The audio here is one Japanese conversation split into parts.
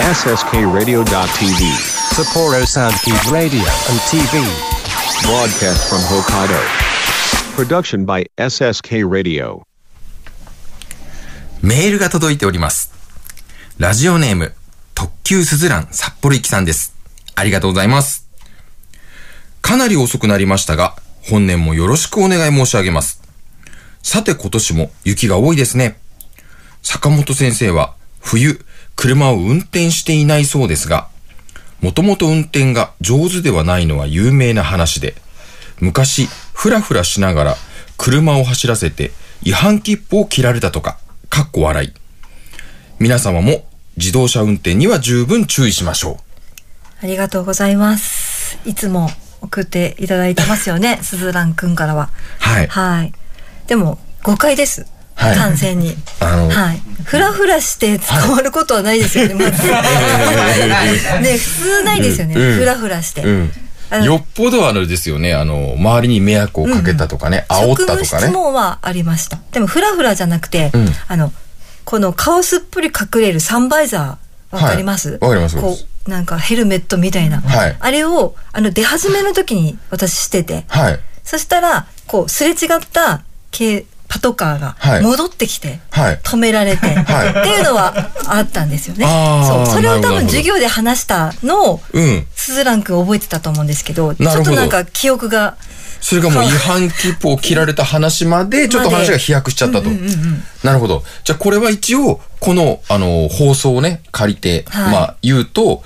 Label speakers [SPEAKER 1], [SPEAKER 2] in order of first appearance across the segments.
[SPEAKER 1] SSKRadio.tv.
[SPEAKER 2] Sapporo Soundkeep Radio and TV.
[SPEAKER 1] Broadcast from Hokkaido. Production by SSK Radio.
[SPEAKER 3] メールが届いております。ラジオネーム、特急すずらん札幌行きさんです。ありがとうございます。かなり遅くなりましたが、本年もよろしくお願い申し上げます。さて今年も雪が多いですね。坂本先生は冬、車を運転していないそうですが、もともと運転が上手ではないのは有名な話で、昔、ふらふらしながら車を走らせて違反切符を切られたとか、かっこ笑い。皆様も自動車運転には十分注意しましょ
[SPEAKER 4] ありがとうございます。いつも送っていただいてますよね、すずらんくんからは。
[SPEAKER 3] はい
[SPEAKER 4] はい。でも、誤解です。
[SPEAKER 3] はい
[SPEAKER 4] 完全に。はい。ふらふらして捕まることはないですよね、まず。ね、普通ないですよね。
[SPEAKER 3] うん
[SPEAKER 4] ふらふらして。
[SPEAKER 3] よっぽどあれですよね、あの、周りに迷惑をかけたとかね、煽ったとかね。
[SPEAKER 4] 問はありました。でも、ふらふらじゃなくて、
[SPEAKER 3] うん
[SPEAKER 4] あの、この顔すっぽり隠れるサンバイザー、わかります？
[SPEAKER 3] はいわかります
[SPEAKER 4] こう、なんかヘルメットみたいな。
[SPEAKER 3] はい
[SPEAKER 4] あれを、あの、出始めの時に私してて、
[SPEAKER 3] はい。
[SPEAKER 4] そしたら、こう、すれ違ったトカー
[SPEAKER 3] はい
[SPEAKER 4] が戻ってきて、
[SPEAKER 3] はい。
[SPEAKER 4] 止められて、
[SPEAKER 3] はい
[SPEAKER 4] っていうのはあったんですよね。そう。それを多分授業で話したのを、
[SPEAKER 3] うん。
[SPEAKER 4] スズラン君覚えてたと思うんですけど、ちょっとなんか記憶が、
[SPEAKER 3] それがもう違反切符を切られた話まで、ちょっと話が飛躍しちゃったと。
[SPEAKER 4] うんうんうんうん
[SPEAKER 3] なるほど。じゃあこれは一応、この、あの、放送をね、借りて、
[SPEAKER 4] はい
[SPEAKER 3] まあ、言うと、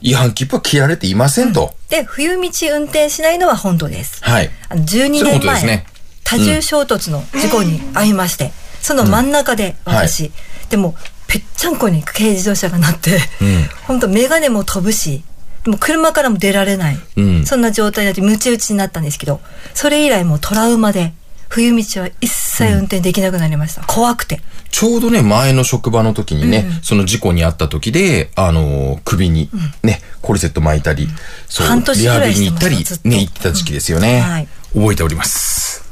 [SPEAKER 3] 違反切符は切られていませんと。
[SPEAKER 4] で、冬道運転しないのは本当です。
[SPEAKER 3] はい。
[SPEAKER 4] あの12
[SPEAKER 3] そういう
[SPEAKER 4] 年前、
[SPEAKER 3] ことですね
[SPEAKER 4] 多重衝突の事故に遭いまして、その真ん中で私、でも、ぺっちゃんこに軽自動車がなって、
[SPEAKER 3] うん。
[SPEAKER 4] 本当メガネも飛ぶし、でも車からも出られない、
[SPEAKER 3] うん。
[SPEAKER 4] そんな状態になってムチ打ちになったんですけど、それ以来もうトラウマで、冬道は一切運転できなくなりました。怖くて。
[SPEAKER 3] ちょうどね、前の職場の時にね、その事故に遭った時で、あのー首にね、コルセット巻いたり、そう、
[SPEAKER 4] 半年
[SPEAKER 3] リハ
[SPEAKER 4] ぐらい
[SPEAKER 3] ビリに行ったりね、行ってた時期ですよね。
[SPEAKER 4] うん。はい。
[SPEAKER 3] 覚えております。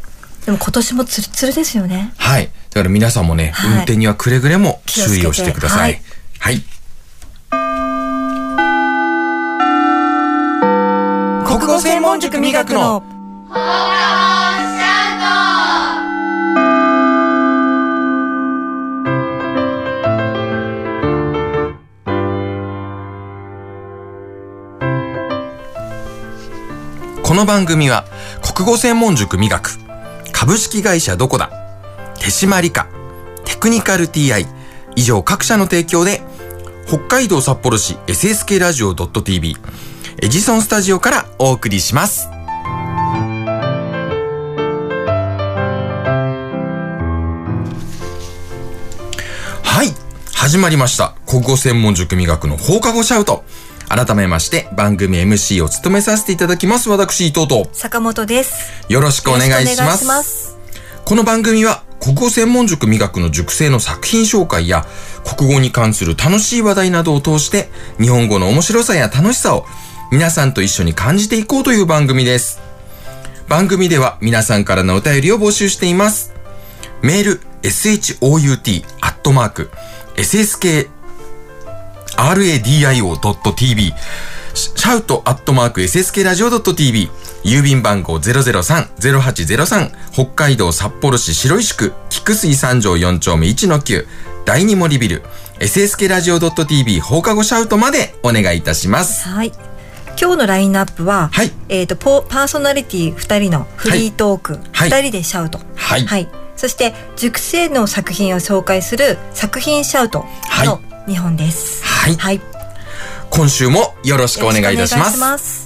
[SPEAKER 4] でも今年もツルツルですよね。
[SPEAKER 3] はい。だから皆さんもね、
[SPEAKER 4] はい
[SPEAKER 3] 運転にはくれぐれも注意をしてください。
[SPEAKER 4] 気を
[SPEAKER 3] はい。国語専門塾磨くのこの番組は国語専門塾磨く株式会社どこだ？手締理科テクニカル TI 以上各社の提供で北海道札幌市 SSK ラジオ .tv エジソンスタジオからお送りします。はい。始まりました。国語専門塾磨くの放課後シャウト。改めまして番組 MC を務めさせていただきます。私伊藤と
[SPEAKER 4] 坂本です。
[SPEAKER 3] よろしくお願いします。
[SPEAKER 4] ます
[SPEAKER 3] この番組は国語専門塾磨くの塾生の作品紹介や国語に関する楽しい話題などを通して日本語の面白さや楽しさを皆さんと一緒に感じていこうという番組です。番組では皆さんからのお便りを募集しています。メール、shout、アットマーク、ssk、radio.tv、シャウトアットマーク SSK ラジオ .tv、郵便番号003-0803、北海道札幌市白石区、菊水三条4丁目1-9、第二森ビル、SSK ラジオ .tv 放課後シャウトまでお願いいたします。
[SPEAKER 4] はい。今日のラインナップは、
[SPEAKER 3] はい。
[SPEAKER 4] えっ、とポパーソナリティ2人のフリートーク、
[SPEAKER 3] はい。
[SPEAKER 4] 2人でシャウト、
[SPEAKER 3] はい。
[SPEAKER 4] そして塾生の作品を紹介する作品シャウトの2本です。
[SPEAKER 3] はい
[SPEAKER 4] はい。
[SPEAKER 3] 今週もよろしくお願いいたします。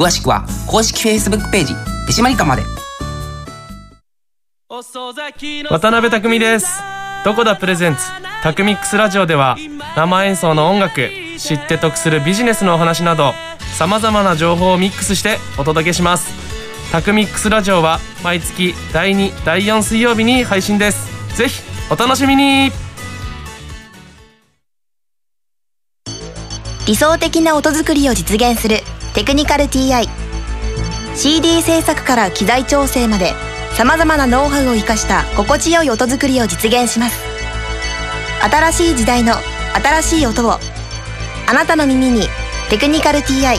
[SPEAKER 5] 詳しくは公式 Facebook ページ手締まり課まで。
[SPEAKER 6] 渡辺匠です。どこだプレゼンツ。タクミックスラジオでは生演奏の音楽知って得するビジネスのお話などさまざまな情報をミックスしてお届けします。タクミックスラジオは毎月第2第4水曜日に配信です。ぜひお楽しみに。
[SPEAKER 7] 理想的な音作りを実現するテクニカル TI CD 制作から機材調整までさまざまなノウハウを生かした心地よい音作りを実現します。新しい時代の新しい音をあなたの耳に「テクニカル TI」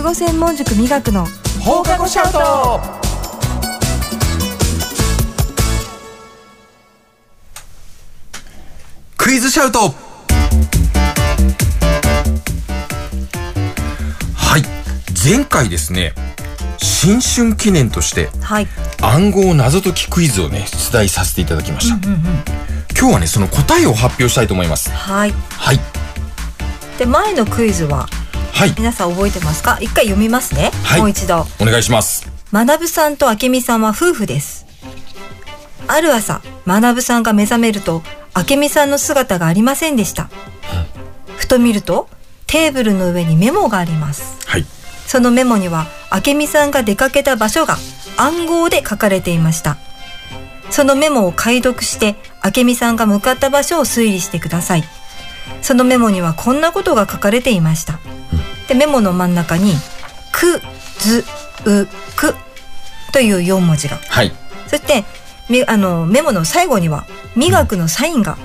[SPEAKER 4] 国語専門塾美学の。
[SPEAKER 3] 放課後シャウト。クイズシャウト。はい。前回ですね新春記念として
[SPEAKER 4] はい。
[SPEAKER 3] 暗号謎解きクイズをね出題させていただきました、今日はねその答えを発表したいと思います。
[SPEAKER 4] はい。
[SPEAKER 3] はい。
[SPEAKER 4] で前のクイズは
[SPEAKER 3] はい。
[SPEAKER 4] 皆さん覚えてますか？一回読みますね、
[SPEAKER 3] はい。
[SPEAKER 4] もう一度。
[SPEAKER 3] お願いします。
[SPEAKER 4] 学さんと明美さんは夫婦です。ある朝学さんが目覚めると明美さんの姿がありませんでした。ふと見るとテーブルの上にメモがあります。
[SPEAKER 3] はい。
[SPEAKER 4] そのメモには明美さんが出かけた場所が暗号で書かれていました。そのメモを解読して明美さんが向かった場所を推理してください。そのメモにはこんなことが書かれていました、でメモの真ん中に「くずうく」という4文字が。
[SPEAKER 3] はい。
[SPEAKER 4] そしてめあのメモの最後には「美学」のサインが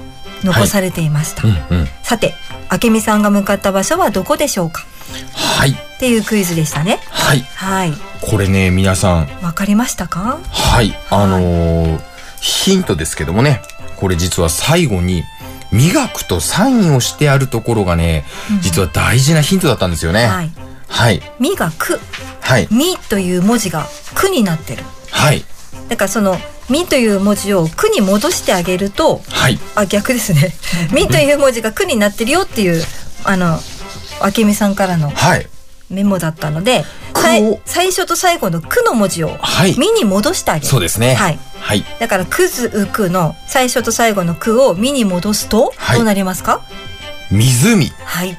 [SPEAKER 4] 残されていました、
[SPEAKER 3] うんうん。
[SPEAKER 4] さて明美さんが向かった場所はどこでしょうか？
[SPEAKER 3] はい。
[SPEAKER 4] っていうクイズでしたね。
[SPEAKER 3] はい。
[SPEAKER 4] はい。
[SPEAKER 3] これね皆さん。
[SPEAKER 4] わかりましたか？
[SPEAKER 3] はい。あのーヒントですけどもね。これ実は最後に磨くとサインをしてあるところがね、実は大事なヒントだったんですよね。
[SPEAKER 4] はい
[SPEAKER 3] はい。
[SPEAKER 4] 「み」が「く」
[SPEAKER 3] はい「
[SPEAKER 4] み」という文字が「く」になってる
[SPEAKER 3] はい。
[SPEAKER 4] だからその「み」という文字を「く」に戻してあげると
[SPEAKER 3] はい。
[SPEAKER 4] あ逆ですね「み」という文字が「く」になってるよっていうあの明美さんからの
[SPEAKER 3] はい。
[SPEAKER 4] メモだったので最初と最後の「く」の文字を
[SPEAKER 3] はい「
[SPEAKER 4] み」に戻してあげる
[SPEAKER 3] そうですね。
[SPEAKER 4] はい。
[SPEAKER 3] はい。
[SPEAKER 4] だから「くずうく」の最初と最後の「く」を「み」に戻すと
[SPEAKER 3] はい
[SPEAKER 4] どうなりますか？
[SPEAKER 3] 湖。
[SPEAKER 4] はい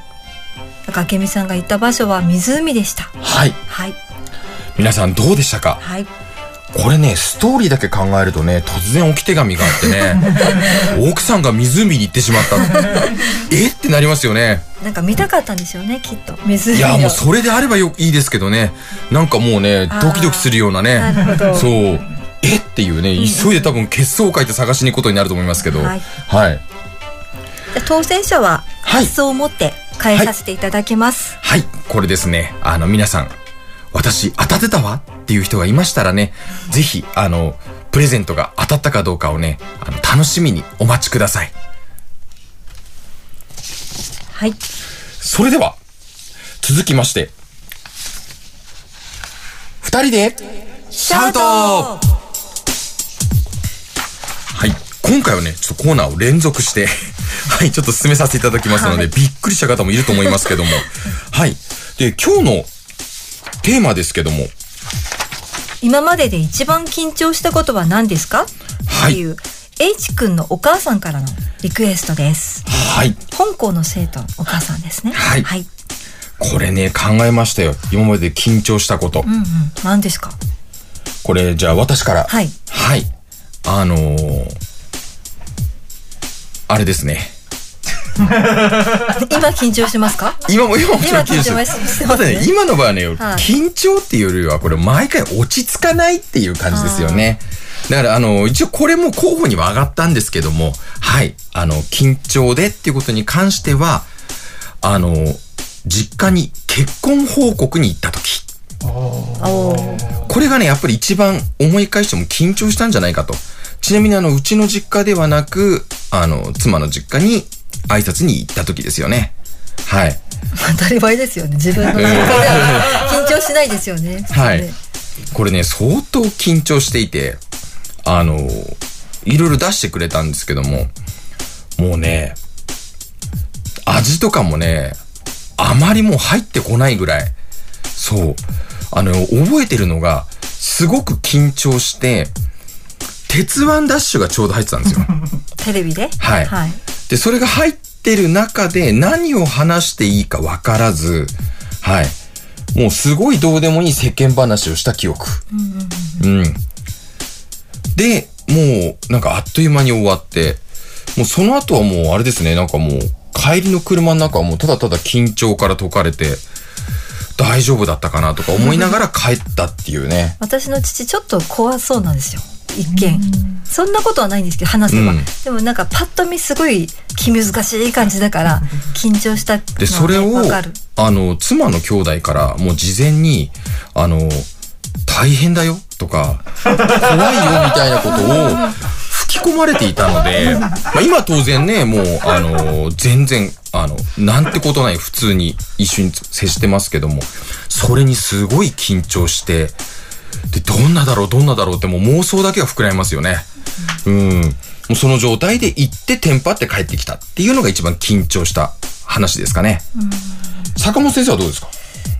[SPEAKER 4] だから明美さんが行った場所は湖でした
[SPEAKER 3] はい。
[SPEAKER 4] はい
[SPEAKER 3] 皆さんどうでしたか？
[SPEAKER 4] はい
[SPEAKER 3] これね、ストーリーだけ考えるとね、突然置き手紙があってね、奥さんが湖に行ってしまった。え？ってなりますよね。
[SPEAKER 4] なんか見たかったんですよねきっと湖を
[SPEAKER 3] いや、もうそれであればよいいですけどね。なんかもうね、ドキドキするようなね。
[SPEAKER 4] なるほど
[SPEAKER 3] そう。え？っていうね、急いで多分血相を書いて探しに行くことになると思いますけど。
[SPEAKER 4] は
[SPEAKER 3] はいい。はい。
[SPEAKER 4] で当選者は
[SPEAKER 3] はい
[SPEAKER 4] 発送を持って返させていただきます、
[SPEAKER 3] これですね。あの、皆さん、私当たってたわっていう人がいましたらね、ぜひ、あの、プレゼントが当たったかどうかをね、あの、楽しみにお待ちください。
[SPEAKER 4] はい
[SPEAKER 3] それでは、続きまして、二人で、シャウト今回はね、ちょっとコーナーを連続して、はい、ちょっと進めさせていただきますので、
[SPEAKER 4] はい
[SPEAKER 3] びっくりした方もいると思いますけども。はい。で、今日のテーマですけども、
[SPEAKER 4] 今までで一番緊張したことは何ですか、
[SPEAKER 3] はい
[SPEAKER 4] っていう H 君のお母さんからのリクエストです
[SPEAKER 3] はい。
[SPEAKER 4] 本校の生徒のお母さんですね
[SPEAKER 3] はい
[SPEAKER 4] はい、
[SPEAKER 3] これね、考えましたよ。今まで緊張したこと。
[SPEAKER 4] うんうん何ですか？
[SPEAKER 3] これ、じゃあ私から。
[SPEAKER 4] はい
[SPEAKER 3] はい。あのー、あれですね。
[SPEAKER 4] 今緊張してますか？
[SPEAKER 3] 今も、今も
[SPEAKER 4] 緊張してますね
[SPEAKER 3] ただね、今の場合はね、
[SPEAKER 4] はい
[SPEAKER 3] 緊張っていうよりは、これ毎回落ち着かないっていう感じですよね。だから、あの、一応これも候補には上がったんですけども、はい。あの、緊張でっていうことに関しては、あの、実家に結婚報告に行った時。これがね、やっぱり一番思い返しても緊張したんじゃないかと。ちなみにあの、うちの実家ではなく、あの、妻の実家に挨拶に行った時ですよね。はい。
[SPEAKER 4] 当たり前ですよね。自分の中では緊張しないですよね。
[SPEAKER 3] はい。
[SPEAKER 4] ね
[SPEAKER 3] これね、相当緊張していて、あの、いろいろ出してくれたんですけども、もうね、味とかもね、あまりもう入ってこないぐらい、そう、あの、覚えてるのが、すごく緊張して、鉄腕ダッシュがちょうど入ってたんですよ。
[SPEAKER 4] テレビで？
[SPEAKER 3] はい。
[SPEAKER 4] はい、
[SPEAKER 3] で、それが入ってる中で何を話していいか分からず、はい。もうすごいどうでもいい世間話をした記憶。うん。で、もうなんかあっという間に終わって、もうその後はもうあれですね、なんかもう帰りの車の中はもうただただ緊張から解かれて、大丈夫だったかなとか思いながら帰ったっていうね。
[SPEAKER 4] 私の父ちょっと怖そうなんですよ一見そんなことはないんですけど話せば、
[SPEAKER 3] うん。
[SPEAKER 4] でもなんかパッと見すごい気難しい感じだから緊張したのはね
[SPEAKER 3] で、それを
[SPEAKER 4] わかる、
[SPEAKER 3] あの、妻の兄弟からもう事前に、あの、大変だよとか、怖いよみたいなことを吹き込まれていたので、まあ、今当然ね、もう、あの、全然、あの、なんてことない普通に一緒に接してますけども、それにすごい緊張して、で、どんなだろう、どんなだろうってもう妄想だけが膨らみますよね。うん。もうその状態で行ってテンパって帰ってきたっていうのが一番緊張した話ですかね。坂本先生はどうですか？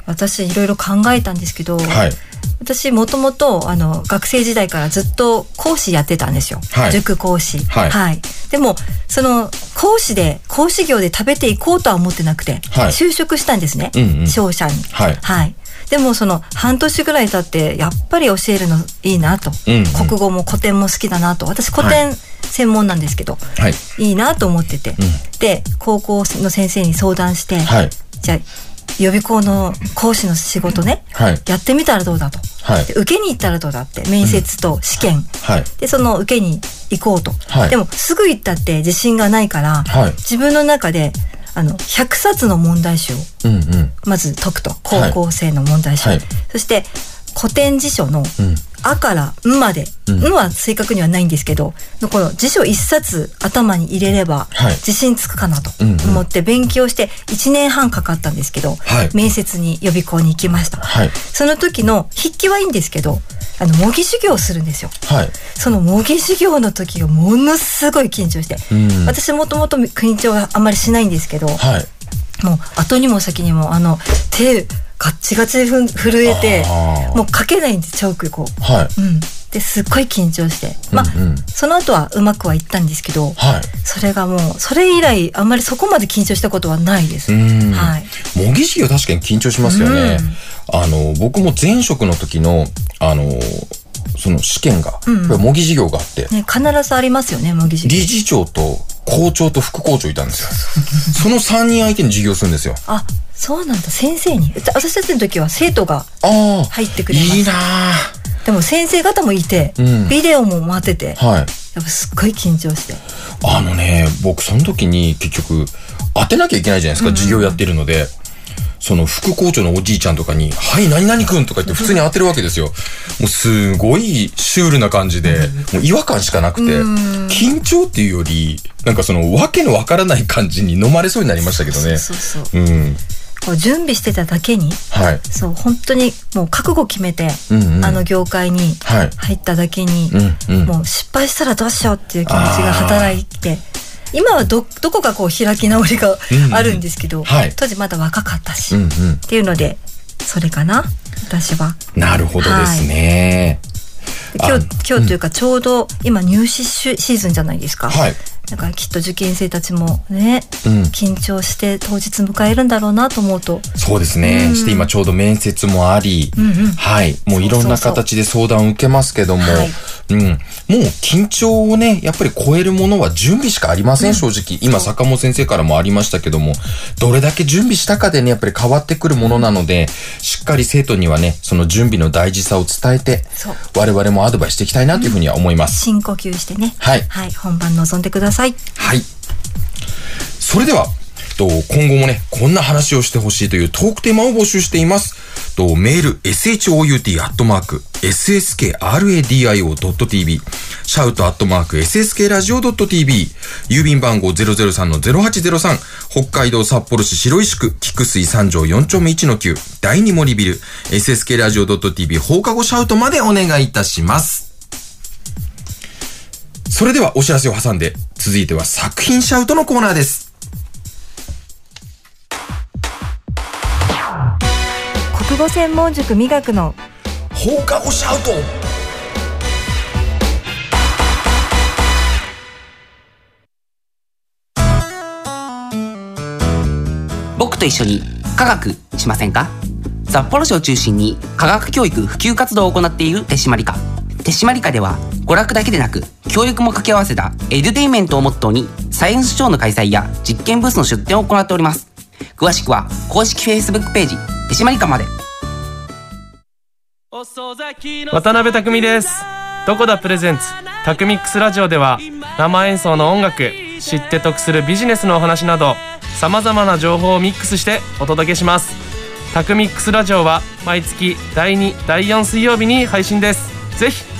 [SPEAKER 4] 私いろいろ考えたんですけど、
[SPEAKER 3] はい。
[SPEAKER 4] 私もともとあの学生時代からずっと講師やってたんですよ、
[SPEAKER 3] はい。
[SPEAKER 4] 塾講師。
[SPEAKER 3] はい。
[SPEAKER 4] でもその講師で講師業で食べていこうとは思ってなくて、
[SPEAKER 3] はい。
[SPEAKER 4] 就職したんですね、
[SPEAKER 3] うんうん。
[SPEAKER 4] 商社に。
[SPEAKER 3] はい
[SPEAKER 4] でもその半年ぐらい経ってやっぱり教えるのいいなと、
[SPEAKER 3] うんうん
[SPEAKER 4] 国語も古典も好きだなと私古典専門なんですけど、
[SPEAKER 3] はい。
[SPEAKER 4] いいなと思ってて、で高校の先生に相談して、
[SPEAKER 3] はい。
[SPEAKER 4] じゃあ予備校の講師の仕事ね、
[SPEAKER 3] はい。
[SPEAKER 4] やってみたらどうだと。
[SPEAKER 3] はい
[SPEAKER 4] で。受けに行ったらどうだって面接と試験、
[SPEAKER 3] はい。
[SPEAKER 4] でその受けに行こうと、
[SPEAKER 3] はい
[SPEAKER 4] でもすぐ行ったって自信がないから、
[SPEAKER 3] はい
[SPEAKER 4] 自分の中であの100冊の問題集を。まず解くと。高校生の問題集、
[SPEAKER 3] はい。
[SPEAKER 4] そして古典辞書の
[SPEAKER 3] うん「
[SPEAKER 4] あ」から「ん」まで「
[SPEAKER 3] うん
[SPEAKER 4] ん」は正確にはないんですけどのこの辞書1冊頭に入れれば
[SPEAKER 3] はい
[SPEAKER 4] 自信つくかなと思って勉強して1年半かかったんですけど、
[SPEAKER 3] はい
[SPEAKER 4] 面接に予備校に行きました。
[SPEAKER 3] はい。
[SPEAKER 4] その時の筆記はいいんですけど、あの、模擬授業をするんですよ。
[SPEAKER 3] はい。
[SPEAKER 4] その模擬授業の時がものすごい緊張して、
[SPEAKER 3] うん
[SPEAKER 4] 私もともと緊張はあんまりしないんですけど、
[SPEAKER 3] はい。
[SPEAKER 4] もう後にも先にもあの、手ガッチガチでふん震えてもう書けないんです、チョークこう。
[SPEAKER 3] はい。
[SPEAKER 4] うん。で、すっごい緊張して。まあ、
[SPEAKER 3] うんうん
[SPEAKER 4] その後はうまくはいったんですけど、
[SPEAKER 3] はい。
[SPEAKER 4] それがもう、それ以来あんまりそこまで緊張したことはないです。
[SPEAKER 3] うん
[SPEAKER 4] はい。
[SPEAKER 3] 模擬授業確かに緊張しますよね。あの、僕も前職の時の、あの、その試験が、
[SPEAKER 4] うんうん
[SPEAKER 3] 模擬授業があって、
[SPEAKER 4] ね、必ずありますよね、模擬授業。
[SPEAKER 3] 理事長と校長と副校長いたんですよ。その3人相手に授業するんですよ。
[SPEAKER 4] あ、そうなんだ、先生に。私たちの時は生徒が。入ってくれます
[SPEAKER 3] いいな
[SPEAKER 4] でも先生方もいて、
[SPEAKER 3] うん
[SPEAKER 4] ビデオも待ってて、
[SPEAKER 3] あはい。
[SPEAKER 4] やっぱすっごい緊張して。
[SPEAKER 3] あのね、僕その時に結局当てなきゃいけないじゃないですか、授業やってるので。その副校長のおじいちゃんとかに、はい、何々くんとか言って普通に当てるわけですよ。もうすごいシュールな感じで、もう違和感しかなくて、緊張っていうより、なんかそのわけのわからない感じに飲まれそうになりましたけどね。
[SPEAKER 4] そうそうそう。
[SPEAKER 3] うん。
[SPEAKER 4] 準備してただけに
[SPEAKER 3] はい。
[SPEAKER 4] そう本当にもう覚悟決めて、
[SPEAKER 3] うんうん
[SPEAKER 4] あの業界に
[SPEAKER 3] はい。
[SPEAKER 4] 入っただけに、
[SPEAKER 3] うんうん。
[SPEAKER 4] もう失敗したらどうしようっていう気持ちが働いて今はどどこかこう開き直りがあるんですけど、
[SPEAKER 3] はい
[SPEAKER 4] 当時まだ若かったし、っ
[SPEAKER 3] うんうん。
[SPEAKER 4] ていうのでそれかな私は。
[SPEAKER 3] なるほどですね。
[SPEAKER 4] 今
[SPEAKER 3] あ
[SPEAKER 4] 日今日というかちょうど今入試シシーズンじゃないですか。
[SPEAKER 3] はい。
[SPEAKER 4] だからきっと受験生たちもね、
[SPEAKER 3] うん
[SPEAKER 4] 緊張して当日迎えるんだろうなと思うと、
[SPEAKER 3] そうですね。して今ちょうど面接もあり、
[SPEAKER 4] うんうん
[SPEAKER 3] はい。もういろんな形で相談を受けますけども、
[SPEAKER 4] はい
[SPEAKER 3] うん。もう緊張をね、やっぱり超えるものは準備しかありません、正直。今、坂本先生からもありましたけども、どれだけ準備したかでね、やっぱり変わってくるものなので、しっかり生徒にはね、その準備の大事さを伝えて我々もアドバイスしていきたいなというふうには思います。
[SPEAKER 4] 深呼吸してね、
[SPEAKER 3] はい
[SPEAKER 4] はい、本番臨んでください。
[SPEAKER 3] はい。それでは、と今後もね、こんな話をしてほしいというトークテーマを募集しています。とメール、shout.sskradio.tv、シャウトアットマーク sskradio.tv、郵便番号003-0803、北海道札幌市白石区、菊水三条4丁目1の9、第2森ビル、sskradio.tv 放課後シャウトまでお願いいたします。それではお知らせを挟んで、続いては作品シャウトのコーナーです。
[SPEAKER 4] 国語専門塾美学の。
[SPEAKER 3] 放課後シャウト。
[SPEAKER 5] 僕と一緒に科学しませんか？札幌市を中心に科学教育普及活動を行っている手締まり課手締まり課では娯楽だけでなく教育も掛け合わせたエデュテインメントをモットーにサイエンスショーの開催や実験ブースの出展を行っております。詳しくは公式 Facebook ページ手締まり課まで。
[SPEAKER 6] 渡辺匠です。どこだプレゼンツタクミックスラジオでは生演奏の音楽知って得するビジネスのお話などさまざまな情報をミックスしてお届けします。タクミックスラジオは毎月第2第4水曜日に配信です。ぜひ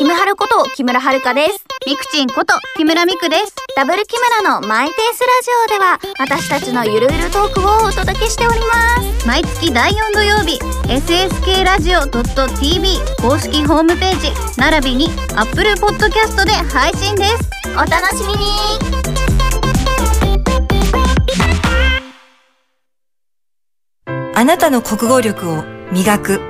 [SPEAKER 8] キムハルこと木村遥です。ミクチンこと木村ミクです。ダブル木村のマイペースラジオでは私たちのゆるゆるトークをお届けしております。毎月第4土曜日、sskradio.tv 公式ホームページ、並びに Apple Podcast で配信です。お楽しみに
[SPEAKER 4] あなたの国語力を磨く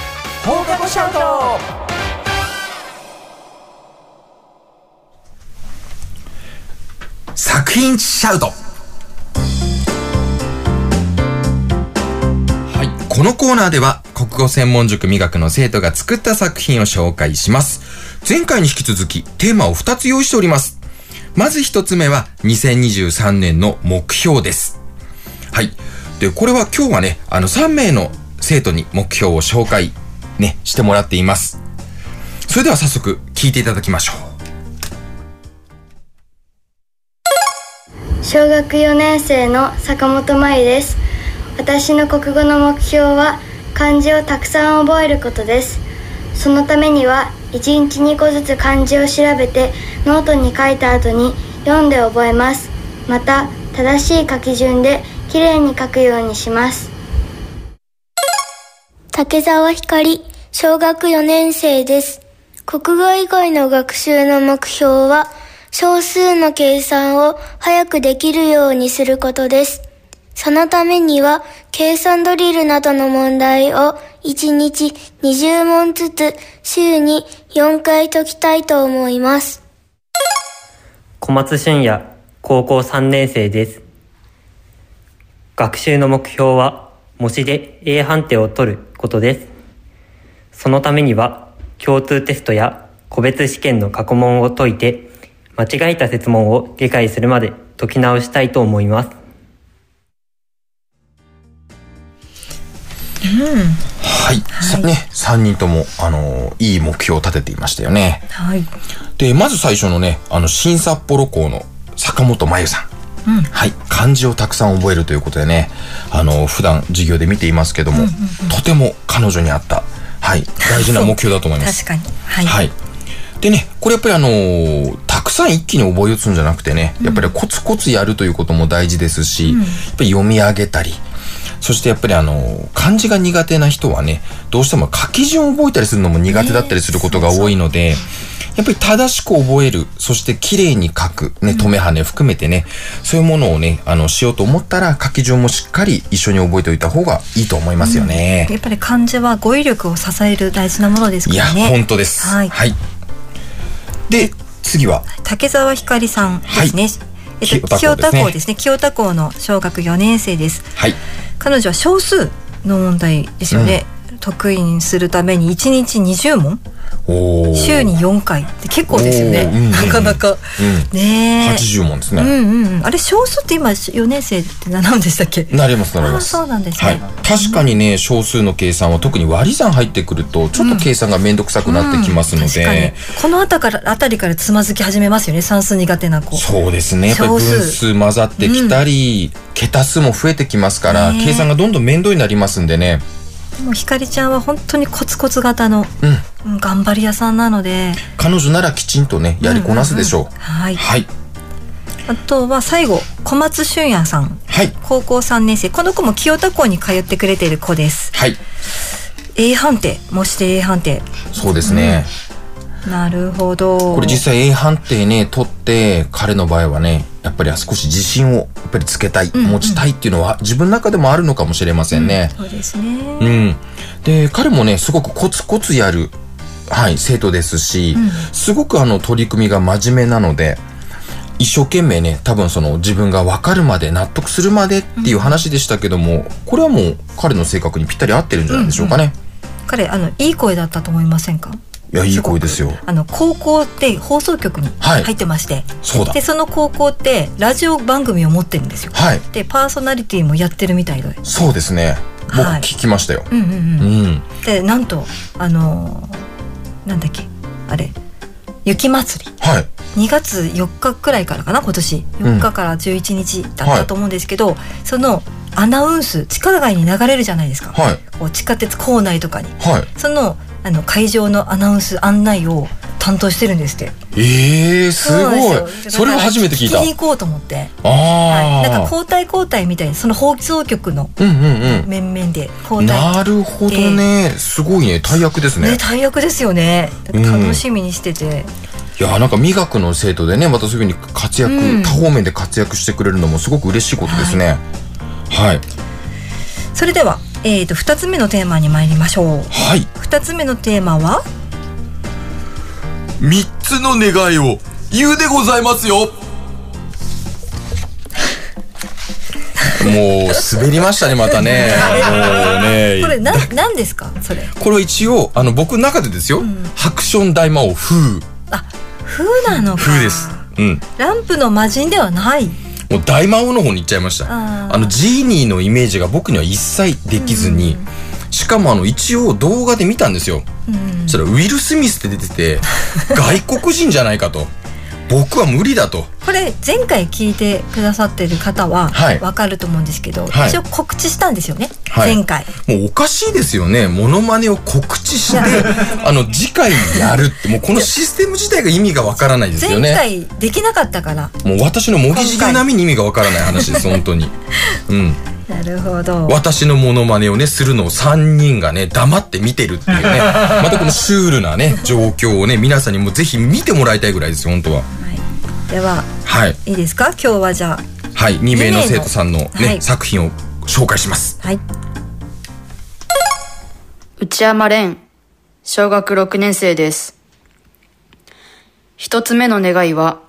[SPEAKER 3] 放課後シャウト作品シャウトはい。このコーナーでは国語専門塾美学の生徒が作った作品を紹介します。前回に引き続きテーマを2つ用意しております。まず1つ目は2023年の目標です。はい。で、これは今日はね、あの3名の生徒に目標を紹介ね、してもらっています。それでは早速聞いていただきましょう。
[SPEAKER 9] 小学4年生の坂本真由です。私の国語の目標は漢字をたくさん覚えることです。そのためには1日2個ずつ漢字を調べてノートに書いた後に読んで覚えます。また正しい書き順できれいに書くようにします。
[SPEAKER 10] 竹沢光小学4年生です国語以外の学習の目標は小数の計算を早くできるようにすることです。そのためには計算ドリルなどの問題を1日20問ずつ週に4回解きたいと思います。
[SPEAKER 11] 小松俊也、高校3年生です。学習の目標は、模試で A 判定を取ることです。そのためには、共通テストや個別試験の過去問を解いて、間違えた設問を理解するまで解き直したいと思います。
[SPEAKER 3] はい。さね、3人とも、あのーいい目標を立てていましたよね。
[SPEAKER 4] はい。
[SPEAKER 3] で、まず最初のね、あの、新札幌校の坂本真由さん。
[SPEAKER 4] うん。
[SPEAKER 3] はい。漢字をたくさん覚えるということでね、あの、普段授業で見ていますけども、とても彼女に合った、はい、大事な目標だと思います。
[SPEAKER 4] 確かに。はい。
[SPEAKER 3] はい。でね、これやっぱりあのーたくさん一気に覚え打つんじゃなくてね、やっぱりコツコツやるということも大事ですし、
[SPEAKER 4] うん
[SPEAKER 3] やっぱり読み上げたり、そしてやっぱりあのー漢字が苦手な人はね、どうしても書き順を覚えたりするのも苦手だったりすることが多いので、やっぱり正しく覚える、そして綺麗に書く、ね、止め跳ね含めてね、そういうものをね、あの、しようと思ったら書き順もしっかり一緒に覚えておいた方がいいと思いますよね。
[SPEAKER 4] やっぱり漢字は語彙力を支える大事なものです
[SPEAKER 3] いや、
[SPEAKER 4] からね。
[SPEAKER 3] 本当です。
[SPEAKER 4] はい。
[SPEAKER 3] はい。で、次は、
[SPEAKER 4] 竹澤ひかりさんですね。えっと、清
[SPEAKER 3] 清田校ですね。
[SPEAKER 4] 清田校の小学4年生です。
[SPEAKER 3] はい。
[SPEAKER 4] 彼女は少数の問題ですよね。得意にするために1日20問？週に4回。って結構ですよね、
[SPEAKER 3] うん
[SPEAKER 4] なかなか、
[SPEAKER 3] うん。
[SPEAKER 4] ねえ。
[SPEAKER 3] 80問ですね。
[SPEAKER 4] うんうんうん。あれ少数って今4年生って何でしたっけ？
[SPEAKER 3] なりますなります。
[SPEAKER 4] あそうなんです
[SPEAKER 3] はい。
[SPEAKER 4] ね、。
[SPEAKER 3] 確かにね、小数の計算は特に割り算入ってくると、ちょっと計算がめんどくさくなってきますので、
[SPEAKER 4] このあたからあたりからつまずき始めますよね。算数苦手な子。
[SPEAKER 3] そうですね。やっぱり分数混ざってきたり、桁数も増えてきますから、計算がどんどん面倒になりますんでね。
[SPEAKER 4] でもひかりちゃんは本当にコツコツ型の、
[SPEAKER 3] うん。
[SPEAKER 4] うん頑張り屋さんなので
[SPEAKER 3] 彼女ならきちんとね、やりこなすでしょう。
[SPEAKER 4] はい
[SPEAKER 3] はい。
[SPEAKER 4] あとは最後小松俊也さん
[SPEAKER 3] はい。
[SPEAKER 4] 高校3年生この子も清田校に通ってくれている子です
[SPEAKER 3] はい。
[SPEAKER 4] A 判定模試で A 判定
[SPEAKER 3] そうですね。
[SPEAKER 4] なるほど。
[SPEAKER 3] これ実際 A 判定ね、取って、彼の場合はね、やっぱり少し自信をやっぱりつけたい、持ちたいっていうのは自分の中でもあるのかもしれませんね。
[SPEAKER 4] そうですね。
[SPEAKER 3] うん。で、彼もね、すごくコツコツやる、はい、生徒ですし、すごくあの、取り組みが真面目なので、一生懸命ね、多分その自分が分かるまで、納得するまでっていう話でしたけども、これはもう彼の性格にぴったり合ってるんじゃないでしょうかね。
[SPEAKER 4] 彼あのいい声だったと思いませんか？
[SPEAKER 3] いや、いい声ですよ。
[SPEAKER 4] あの高校って放送局に
[SPEAKER 3] はい
[SPEAKER 4] 入ってまして、
[SPEAKER 3] そうだ
[SPEAKER 4] で。その高校ってラジオ番組を持ってるんですよ
[SPEAKER 3] はい。
[SPEAKER 4] でパーソナリティもやってるみたいで
[SPEAKER 3] そうですね。僕
[SPEAKER 4] はい
[SPEAKER 3] 聞きましたよ。
[SPEAKER 4] うんうんうん
[SPEAKER 3] うん。
[SPEAKER 4] でなんとあのーなんだっけ？あれ雪祭り
[SPEAKER 3] はい。
[SPEAKER 4] 2月4日くらいからかな今年4日から11日だったと思うんですけど、そのアナウンス地下街に流れるじゃないですか、
[SPEAKER 3] はい。
[SPEAKER 4] こう地下鉄構内とかに
[SPEAKER 3] はい。
[SPEAKER 4] そのあの会場のアナウンス案内を担当してるんですって
[SPEAKER 3] ええー、すごいそれは初めて聞いた。
[SPEAKER 4] 聞きに行こうと思って
[SPEAKER 3] ああ、
[SPEAKER 4] はい、なんか交代交代みたいにその放送局の
[SPEAKER 3] うんうんうん。
[SPEAKER 4] 面々で交代
[SPEAKER 3] なるほどね。すごいね。大役ですね。
[SPEAKER 4] ね大役ですよね楽しみにしてて、
[SPEAKER 3] いや、なんか味学の生徒でね、またそういうふうに活躍、
[SPEAKER 4] うん
[SPEAKER 3] 多方面で活躍してくれるのもすごく嬉しいことですね。はい。
[SPEAKER 4] それでは、えー、と2つ目のテーマに参りましょう
[SPEAKER 3] はい。
[SPEAKER 4] 2つ目のテーマは？
[SPEAKER 3] 三つの願いを言うでございますよ。もう滑りましたね、またね。もうね。
[SPEAKER 4] これな何ですか？それ
[SPEAKER 3] これは一応、あの、僕の中でですよ、ハクション大魔王風。
[SPEAKER 4] 風なのか
[SPEAKER 3] 風です。うん。
[SPEAKER 4] ランプの魔人ではない
[SPEAKER 3] もう大魔王の方に行っちゃいました。
[SPEAKER 4] あ
[SPEAKER 3] の、ジーニーのイメージが僕には一切できずに、しかもあの、一応動画で見たんですよ。そしたら、ウィル・スミスって出てて、外国人じゃないかと。僕は無理だと。
[SPEAKER 4] これ前回聞いてくださってる方は
[SPEAKER 3] はい
[SPEAKER 4] わかると思うんですけど、
[SPEAKER 3] はい
[SPEAKER 4] 一応告知したんですよね、
[SPEAKER 3] はい
[SPEAKER 4] 前回
[SPEAKER 3] もうおかしいですよね。モノマネを告知して、あの、次回やるって、もうこのシステム自体が意味がわからないですよ
[SPEAKER 4] 前
[SPEAKER 3] ね。
[SPEAKER 4] 回できなかったから
[SPEAKER 3] もう私の模擬授業並みに意味がわからない話です、本当に。うん。
[SPEAKER 4] なるほど
[SPEAKER 3] 私のモノマネをね、するのを3人がね、黙って見てるっていうね。またこのシュールなね、状況をね、皆さんにもぜひ見てもらいたいぐらいですよ、本当は。
[SPEAKER 4] では
[SPEAKER 3] はい。
[SPEAKER 4] いいですか？今日はじゃあ
[SPEAKER 3] はい。2名の生徒さんのね、
[SPEAKER 4] はい
[SPEAKER 3] 作品を紹介します。
[SPEAKER 4] はい。
[SPEAKER 12] 内山蓮、小学6年生です。一つ目の願いは、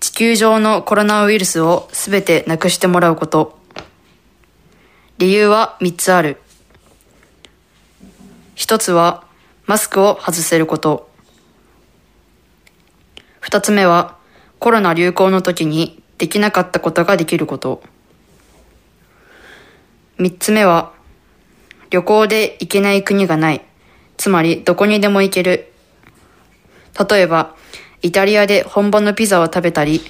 [SPEAKER 12] 地球上のコロナウイルスをすべてなくしてもらうこと。理由は3つある。一つは、マスクを外せること。二つ目は、コロナ流行の時にできなかったことができること。三つ目は、旅行で行けない国がない。つまり、どこにでも行ける。例えば、イタリアで本場のピザを食べたり、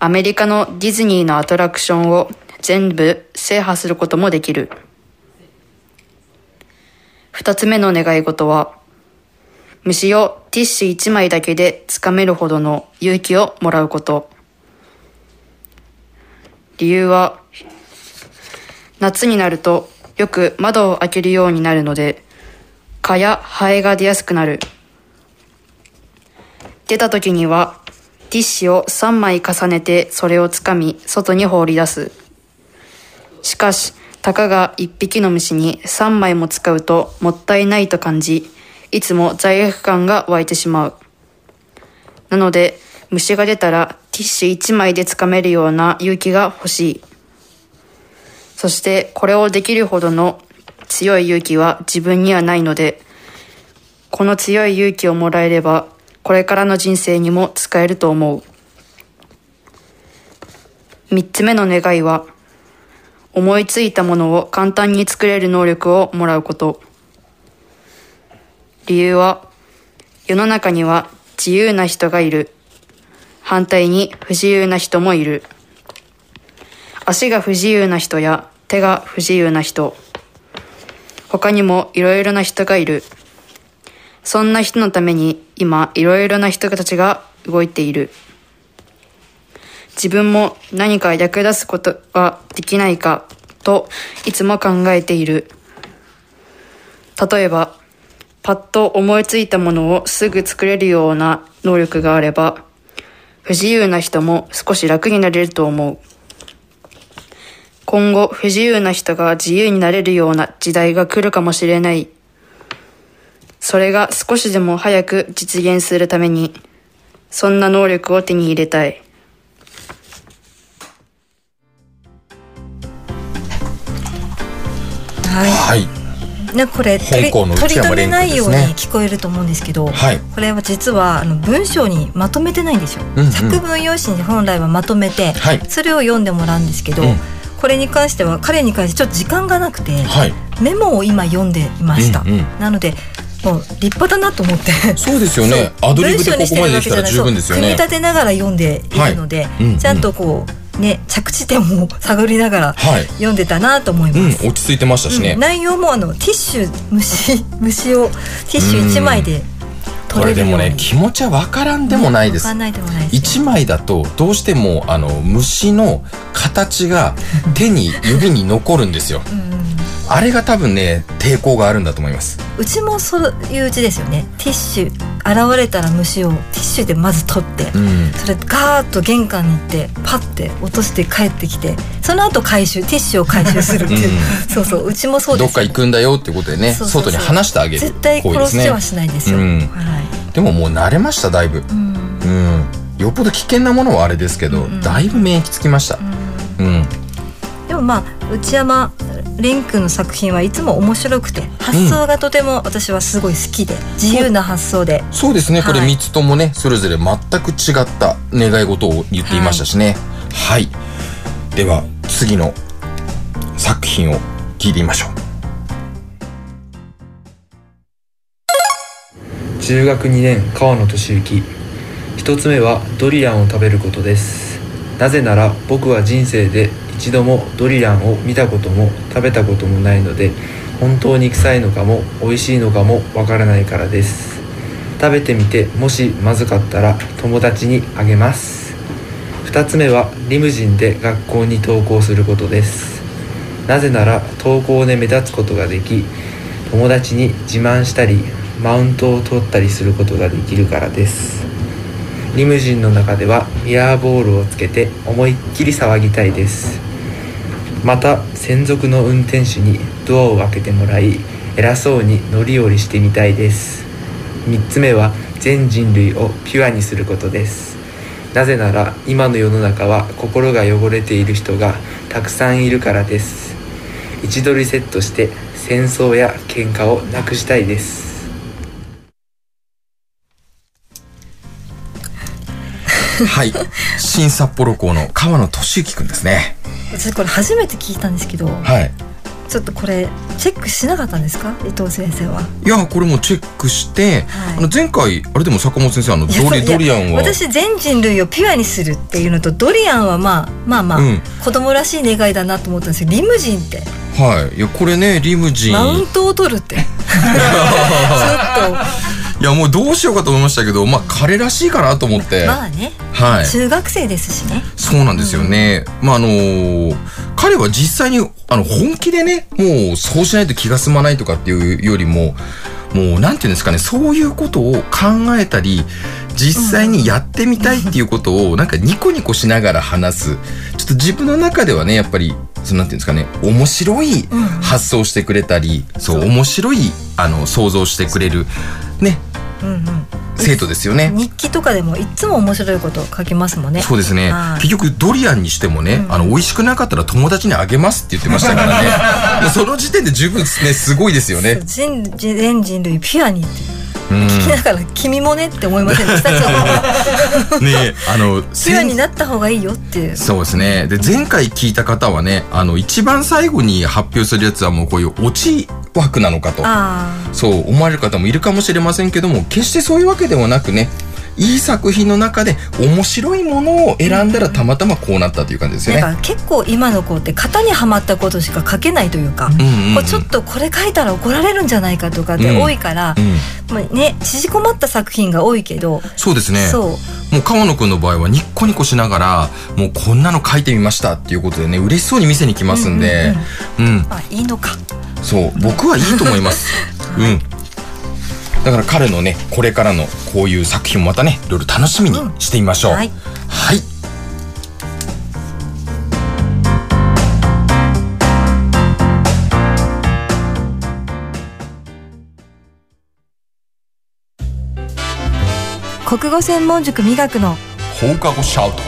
[SPEAKER 12] アメリカのディズニーのアトラクションを全部制覇することもできる。二つ目の願い事は、虫をティッシュ一枚だけでつかめるほどの勇気をもらうこと。理由は、夏になるとよく窓を開けるようになるので、蚊やハエが出やすくなる。出た時には、ティッシュを3枚重ねてそれをつかみ、外に放り出す。しかし、たかが1匹の虫に3枚も使うともったいないと感じ、いつも罪悪感が湧いてしまう。なので、虫が出たらティッシュ1枚でつかめるような勇気が欲しい。そして、これをできるほどの強い勇気は自分にはないので、この強い勇気をもらえれば、これからの人生にも使えると思う。三つ目の願いは、思いついたものを簡単に作れる能力をもらうこと。理由は、世の中には自由な人がいる。反対に不自由な人もいる。足が不自由な人や手が不自由な人。他にもいろいろな人がいる。そんな人のために今いろいろな人たちが動いている。自分も何か役立つことができないかといつも考えている。例えば、パッと思いついたものをすぐ作れるような能力があれば、不自由な人も少し楽になれると思う。今後不自由な人が自由になれるような時代が来るかもしれない。それが少しでも早く実現するために、そんな能力を手に入れたい。
[SPEAKER 4] はい。
[SPEAKER 3] はい。
[SPEAKER 4] ね、これ取り
[SPEAKER 3] 香港の
[SPEAKER 4] 取り留めないように聞こえると思うんですけど、
[SPEAKER 3] はい。
[SPEAKER 4] これは実はあの文章にまとめてないんですよ、
[SPEAKER 3] うんうん。
[SPEAKER 4] 作文用紙に本来はまとめて、
[SPEAKER 3] はい。
[SPEAKER 4] それを読んでもらうんですけど、
[SPEAKER 3] うん。
[SPEAKER 4] これに関しては彼に関してちょっと時間がなくて、
[SPEAKER 3] はい。
[SPEAKER 4] メモを今読んでいました、
[SPEAKER 3] うんうん。
[SPEAKER 4] なのでもう立派だなと思って。
[SPEAKER 3] そうですよね。アドリブでここまでできたら十分ですよね。
[SPEAKER 4] 組み。立てながら読んでいるので、
[SPEAKER 3] はい。うんうん。
[SPEAKER 4] ちゃんとこうね着地点も探りながら
[SPEAKER 3] はい。
[SPEAKER 4] 読んでたなと思い
[SPEAKER 3] うん、
[SPEAKER 4] ます、
[SPEAKER 3] 落ち着いてましたしね
[SPEAKER 4] うん。内容もあのティッシュ虫 虫をティッシュ1枚で
[SPEAKER 3] これでもね、気持ちはわからんでもないです
[SPEAKER 4] わか。んないでもないです
[SPEAKER 3] 一枚だとどうしてもあの虫の形が手に指に残るんですよ。あれが多分ね抵抗があるんだと思います。
[SPEAKER 4] うちもそういううちですよねティッシュ現れたら虫をティッシュでまず取って、
[SPEAKER 3] うん。
[SPEAKER 4] それガーッと玄関に行ってパッて落として帰ってきてその後回収ティッシュを回収するっていう、
[SPEAKER 3] う
[SPEAKER 4] そうそううちもそうです
[SPEAKER 3] どっか行くんだよってことでね外に離してあげる
[SPEAKER 4] 絶対殺しは。しないですよ、
[SPEAKER 3] うん
[SPEAKER 4] はい
[SPEAKER 3] でももう慣れましただいぶ。
[SPEAKER 4] うん
[SPEAKER 3] うん。よっぽど危険なものはあれですけど、
[SPEAKER 4] うん
[SPEAKER 3] だいぶ免疫つきました。うん。
[SPEAKER 4] でもまあ内山蓮君の作品はいつも面白くて発想がとても私はすごい好きで、自由な発想で。
[SPEAKER 3] そうですね、これ
[SPEAKER 4] はい
[SPEAKER 3] 3つともねそれぞれ全く違った願い事を言っていましたしね。はい、では次の作品を聞いてみましょう。
[SPEAKER 13] 中学2年川野俊之。一つ目はドリアンを食べることです。なぜなら僕は人生で一度もドリアンを見たことも食べたこともないので本当に臭いのかも美味しいのかもわからないからです。食べてみてもしまずかったら友達にあげます。二つ目はリムジンで学校に登校することです。なぜなら登校で目立つことができ友達に自慢したりマウントを取ったりすることができるからです。リムジンの中ではミラーボールをつけて思いっきり騒ぎたいです。また専属の運転手にドアを開けてもらい偉そうに乗り降りしてみたいです3つ目は全人類をピュアにすることですなぜなら今の世の中は心が汚れている人がたくさんいるからです一度リセットして戦争や喧嘩をなくしたいです
[SPEAKER 3] はい。新札幌校の川野俊之くんですね。
[SPEAKER 4] 私これ初めて聞いたんですけど、
[SPEAKER 3] はい。
[SPEAKER 4] ちょっとこれチェックしなかったんですか？伊藤先生はい
[SPEAKER 3] や、これもチェックして、あの前回、あれでも坂本先生、あの、ドリドリアンは。
[SPEAKER 4] 私全人類をピュアにするっていうのとドリアンはまあまあまあ、
[SPEAKER 3] うん
[SPEAKER 4] 子供らしい願いだなと思ったんですけどリムジンって
[SPEAKER 3] はい。いや、これね、リムジン。
[SPEAKER 4] マウントを取るって ちょっ
[SPEAKER 3] いや、もうどうしようかと思いましたけど、まあ、彼らしいかなと思って。
[SPEAKER 4] とまあね、
[SPEAKER 3] はい。
[SPEAKER 4] 中学生ですしね
[SPEAKER 3] そうなんですよね。まあ、あのー彼は実際に、あの、本気でね、もう、そうしないと気が済まないとかっていうよりも、もう、なんていうんですかね、そういうことを考えたり、実際にやってみたいっていうことを、なんかニコニコしながら話す。ちょっと自分の中ではね、やっぱり、そのなんていうんですかね、面白い発想してくれたり、そう、面白い、あの、想像してくれる、ね、
[SPEAKER 4] うんうん。
[SPEAKER 3] 生徒ですよね。
[SPEAKER 4] 日記とかでもいつも面白いこと書きますもんね。
[SPEAKER 3] そうですね。
[SPEAKER 4] はい。
[SPEAKER 3] 結局ドリアンにしてもね、あの美味しくなかったら友達にあげますって言ってましたからね。その時点で十分ねすごいですよね。
[SPEAKER 4] 全全人類ピュアにって
[SPEAKER 3] う。ん
[SPEAKER 4] 聞きながら君もねって思いませんでした
[SPEAKER 3] ねあの
[SPEAKER 4] ピュアになった方がいいよっていう。
[SPEAKER 3] そうですね。で前回聞いた方はねあの一番最後に発表するやつはもうこういうオチ枠なのかと。
[SPEAKER 4] あ
[SPEAKER 3] そう思われる方もいるかもしれませんけども決してそういうわけではなくねいい作品の中で面白いものを選んだらたまたまこうなったという感じですよね。
[SPEAKER 4] 結構今の子って型にはまったことしか書けないというか、
[SPEAKER 3] うんうん
[SPEAKER 4] ちょっとこれ書いたら怒られるんじゃないかとかって多いから、
[SPEAKER 3] うん。
[SPEAKER 4] まあね縮こまった作品が多いけど
[SPEAKER 3] そうですね。
[SPEAKER 4] そう。
[SPEAKER 3] もう川野くんの場合はニッコニコしながら、もうこんなの書いてみましたっていうことでね、嬉しそうに店に来ますんで、うん、
[SPEAKER 4] あいいのか。
[SPEAKER 3] そう、僕はいいと思います。うん。だから彼のね、これからのこういう作品もまたね、いろいろ楽しみにしてみましょう。
[SPEAKER 4] はい
[SPEAKER 3] はい。
[SPEAKER 4] 国語専門塾磨くの
[SPEAKER 3] 放課後シャウト。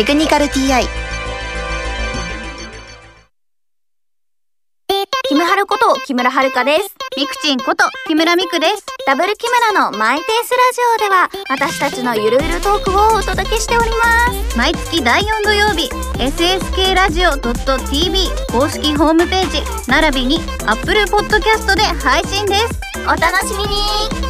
[SPEAKER 7] テクニカル TI」
[SPEAKER 8] キムハルこと木村遥です。ミクチンこと木村ミクです。ダブル木村のマイペースラジオでは私たちのゆるゆるトークをお届けしております。毎月第4土曜日、SSK ラジオ .tv 公式ホームページ、並びに Apple Podcast で配信です。お楽しみに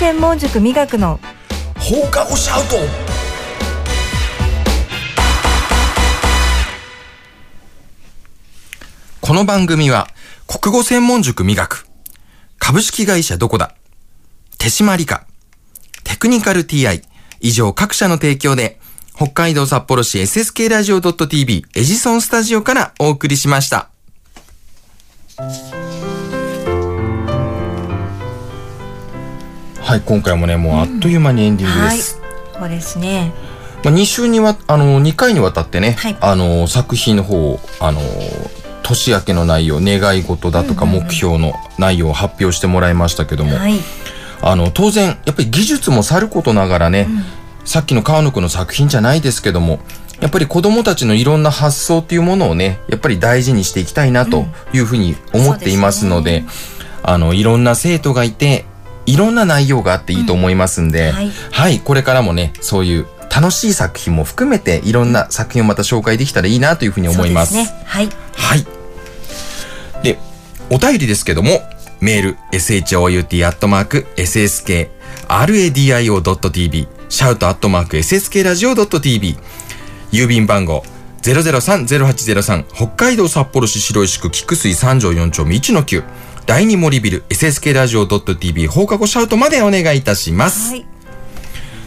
[SPEAKER 4] 専門塾磨くの
[SPEAKER 3] 放課後シャウトこの番組は、国語専門塾磨く、株式会社どこだ、手島理科、テクニカル TI、以上各社の提供で、北海道札幌市 SSK ラジオ .tv エジソンスタジオからお送りしました。はい、今回もね、もうあっという間にエンディングです。
[SPEAKER 4] そうですね。
[SPEAKER 3] まあ、2週にわ、あの、2回にわたってね、あの、作品の方を、あの、年明けの内容、願い事だとか目標の内容を発表してもらいましたけども、
[SPEAKER 4] はい。
[SPEAKER 3] あの、当然、やっぱり技術もさることながらね、さっきの川野くんの作品じゃないですけども、やっぱり子供たちのいろんな発想っていうものをね、やっぱり大事にしていきたいなというふうに思っていますので、あの、いろんな生徒がいて、いろんな内容があっていいと思いますんで、
[SPEAKER 4] はい
[SPEAKER 3] はい、これからもね、そういう楽しい作品も含めて、いろんな作品をまた紹介できたらいいなというふうに思います。
[SPEAKER 4] そうですね。はい。
[SPEAKER 3] はい。で、お便りですけども、メール、shout.ssk.radio.tv、シャウトアットマーク sskradio.tv、郵便番号003-0803、北海道札幌市白石区菊水三条四丁目1の9、第二森ビル sskradio.tv 放課後シャウトまでお願いいたします。
[SPEAKER 4] はい。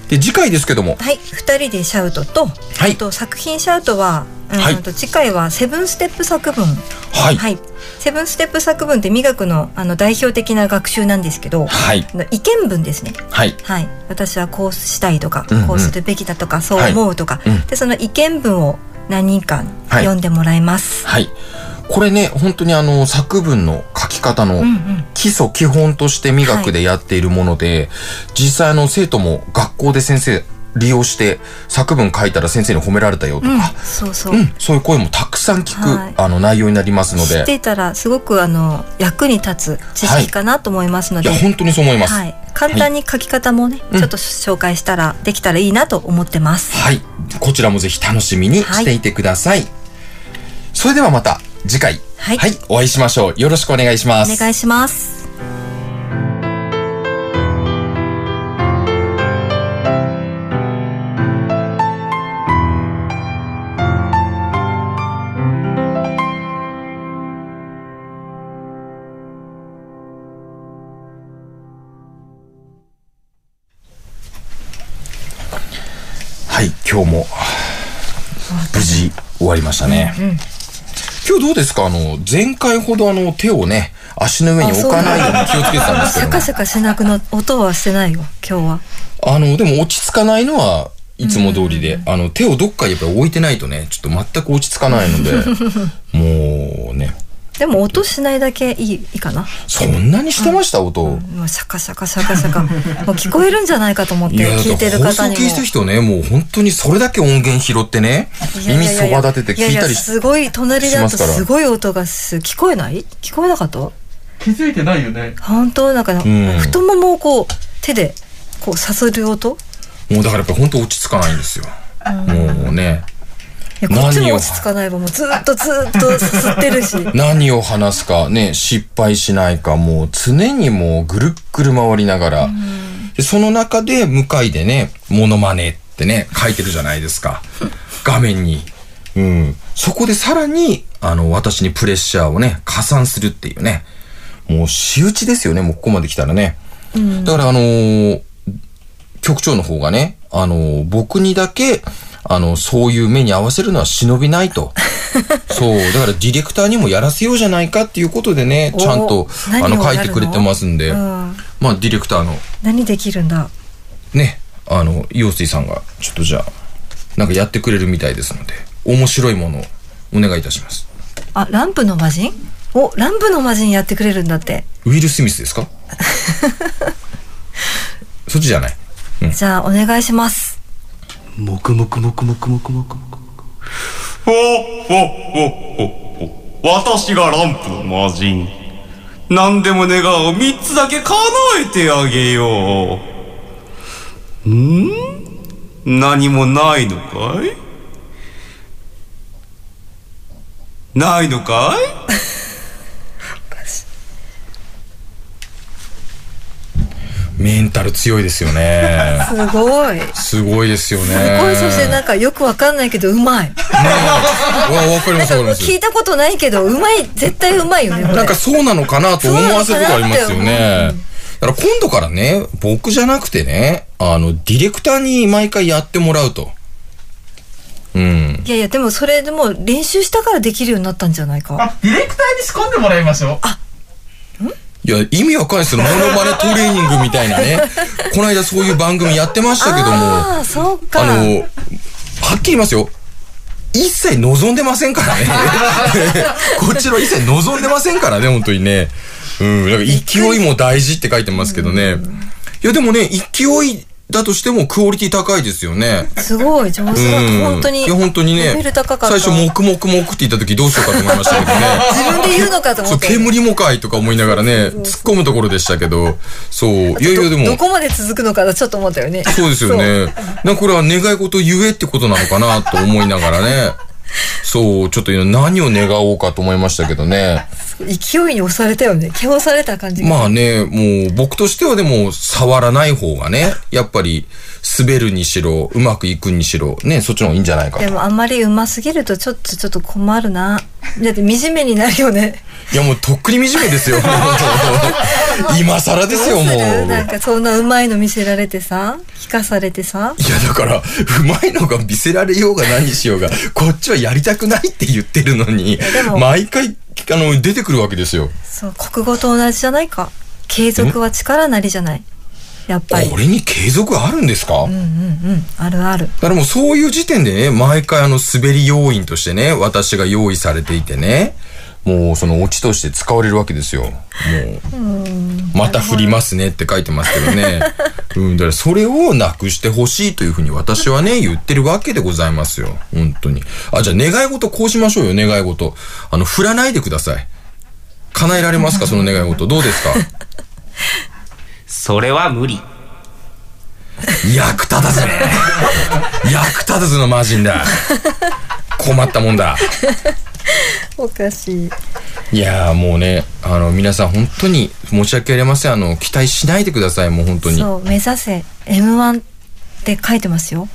[SPEAKER 3] で、次回ですけども、
[SPEAKER 4] はい。二人でシャウトと、あと作品シャウトは、うん
[SPEAKER 3] はい
[SPEAKER 4] と次回はセブンステップ作文。
[SPEAKER 3] はい
[SPEAKER 4] セブンステップ作文って美学のあの代表的な学習なんですけど、
[SPEAKER 3] はい
[SPEAKER 4] 意見文ですね。
[SPEAKER 3] はい。
[SPEAKER 4] はい。私はこうしたいとか、
[SPEAKER 3] うんうん
[SPEAKER 4] こうするべきだとか、そう思うとか、
[SPEAKER 3] はいうん
[SPEAKER 4] でその意見文を何人か
[SPEAKER 3] はい
[SPEAKER 4] 読んでもらいます。
[SPEAKER 3] はい。これね、本当にあの、作文の方の基礎基本として美学でやっているもので、実際あの、生徒も学校で先生利用して作文書いたら先生に褒められたよと
[SPEAKER 4] うん
[SPEAKER 3] か、
[SPEAKER 4] そうそう。
[SPEAKER 3] うん、そういう声もたくさん聞く、
[SPEAKER 4] はい。
[SPEAKER 3] あの、内容になりますので、
[SPEAKER 4] 知っていたらすごくあの役に立つ知識かなと思いますので、
[SPEAKER 3] い。や、本当にそう思います。
[SPEAKER 4] はい、簡単に書き方もね、
[SPEAKER 3] うん。
[SPEAKER 4] ちょっと紹介したらできたらいいなと思ってます。
[SPEAKER 3] はい。こちらもぜひ楽しみにしていてください。それではまた次回、
[SPEAKER 4] はい
[SPEAKER 3] お会いしましょう。よろしくお願いします。
[SPEAKER 4] お願いします。
[SPEAKER 3] はい、今日も無事終わりましたね。
[SPEAKER 4] うん
[SPEAKER 3] 今日どうですか？あの、前回ほどあの、手をね、足の上に置かないように気をつけてたんですけど、
[SPEAKER 4] シャカシャカしなくの音はしてないよ今日は。
[SPEAKER 3] あの、でも落ち着かないのはいつも通りで、あの、手をどっかやっぱり置いてないとね、ちょっと全く落ち着かないので、もうね、
[SPEAKER 4] でも音しないだけいいいいかな。
[SPEAKER 3] そんなにしてました、音。
[SPEAKER 4] もうシャカシャカシャカシャカ。もう聞こえるんじゃないかと思って聞いてる方にも。
[SPEAKER 3] 聞いてる人ね、もう本当にそれだけ音源拾ってね、耳そば立てて聞いたりし
[SPEAKER 4] すごい隣だと
[SPEAKER 3] す
[SPEAKER 4] ごい音がす聞こえない？聞こえなかった？
[SPEAKER 6] 気づいてないよね。
[SPEAKER 4] 本当なんか、
[SPEAKER 3] ん。
[SPEAKER 4] 太ももをこう手でこうさする音？
[SPEAKER 3] もうだからやっぱ本当落ち着かないんですよ。もうね、
[SPEAKER 4] いやこっち
[SPEAKER 3] 何を？
[SPEAKER 4] も落ち着かないわもうずっとずっとすすってるし
[SPEAKER 3] 何を話すかね、失敗しないか、もう常にもうぐるっぐる回りながら、でその中で向かいでね、モノマネってね、書いてるじゃないですか。画面に。うん。そこでさらに、あの、私にプレッシャーをね、加算するっていうね。もう仕打ちですよね、もうここまで来たらね。だからあのー局長の方がね、あのー僕にだけ、あの、そういう目に合わせるのは忍びないと。そう。だからディレクターにもやらせようじゃないかっていうことでね、
[SPEAKER 4] お
[SPEAKER 3] ちゃんと、あの、書いてくれてますんで、
[SPEAKER 4] うん。
[SPEAKER 3] まあ、ディレクターの、
[SPEAKER 4] 何できるんだ？
[SPEAKER 3] ね、あの、陽水さんが、ちょっとじゃあ、なんかやってくれるみたいですので、面白いものをお願いいたします。
[SPEAKER 4] あランプの魔人？おランプの魔人やってくれるんだって。
[SPEAKER 3] ウィル・スミスですか？そっちじゃない。
[SPEAKER 4] じゃあお願いします
[SPEAKER 14] もくもくもくもくもくもくもく。ほほほほほ。私がランプ魔人。何でも願う三つだけ叶えてあげよう。ん何もないのかいないのか
[SPEAKER 3] ウメンタル強いですよね。
[SPEAKER 4] すごい。
[SPEAKER 3] すごいですよね。
[SPEAKER 4] すごい、そしてなんかよくわかんないけど、うまい。
[SPEAKER 3] わ、わかりますわかります。
[SPEAKER 4] 聞いたことないけど、うまい、絶対うまいよね、
[SPEAKER 3] なんかそうなのかなと思わせるとこありますよね。だから今度からね、僕じゃなくてね、あの、ディレクターに毎回やってもらうと。うん。
[SPEAKER 4] いやいや、でもそれでも練習したからできるようになったんじゃないか。
[SPEAKER 15] ディレクターに仕込んでもらいましょう。あ、
[SPEAKER 3] いや、意味わかんないですよ。モノマネトレーニングみたいなね。この間そういう番組やってましたけども。
[SPEAKER 4] ああ、そうか。
[SPEAKER 3] あの、はっきり言いますよ。一切望んでませんからね。こっちの一切望んでませんからね、本当にね。うん、なんか勢いも大事って書いてますけどね。いや、でもね、勢いだとしてもクオリティ高いですよね。
[SPEAKER 4] すごい、上手だ。
[SPEAKER 3] うん
[SPEAKER 4] 本当に。
[SPEAKER 3] いや、本当にね最初、黙々黙って言った時どうしようかと思いましたけどね。
[SPEAKER 4] 自分で言うのかと
[SPEAKER 3] そう、
[SPEAKER 4] 思って。
[SPEAKER 3] 煙もかいとか思いながらね、突っ込むところでしたけど、そう、いやいやでも。
[SPEAKER 4] どこまで続くのかなちょっと思ったよね。
[SPEAKER 3] そうですよね。なこれは願い事言えってことなのかなと思いながらね。そう、ちょっと何を願おうかと思いましたけどね。
[SPEAKER 4] 勢いに押されたよね。気をされた感じが。
[SPEAKER 3] まあね、もう僕としてはでも触らない方がね、やっぱり滑るにしろ、うまくいくにしろ、ね、そっちの方がいいんじゃないかと。
[SPEAKER 4] でもあんまりうますぎるとちょっとちょっと困るな。だって惨めになるよね。
[SPEAKER 3] いやもうとっくに惨めですよ。今更ですよ、もう。
[SPEAKER 4] なんかそんなうまいの見せられてさ、聞かされてさ？
[SPEAKER 3] いやだから、うまいのが見せられようが何しようが、こっちはやりたくないって言ってるのに毎回、あの、出てくるわけですよ。
[SPEAKER 4] そう、国語と同じじゃないか。継続は力なりじゃない。やっぱり。
[SPEAKER 3] これに継続あるんですか、
[SPEAKER 4] うんうんうん。あるある。
[SPEAKER 3] だからもうそういう時点でね、毎回あの滑り要因としてね、私が用意されていてね、もうそのオチとして使われるわけですよ。もう、また振りますねって書いてますけどね。うん、だからそれをなくしてほしいというふうに私はね、言ってるわけでございますよ。本当に。あ、じゃあ願い事こうしましょうよ、願い事。あの、振らないでください。叶えられますか、その願い事。どうですか？
[SPEAKER 5] それは無理。
[SPEAKER 3] 役立たずね。役立たずの魔人だ。困ったもんだ。
[SPEAKER 4] おかしい。
[SPEAKER 3] いやーもうね、あの、皆さん本当に申し訳ありません。あの、期待しないでください、もう本当に。
[SPEAKER 4] そう、目指せ M1 って書いてますよ。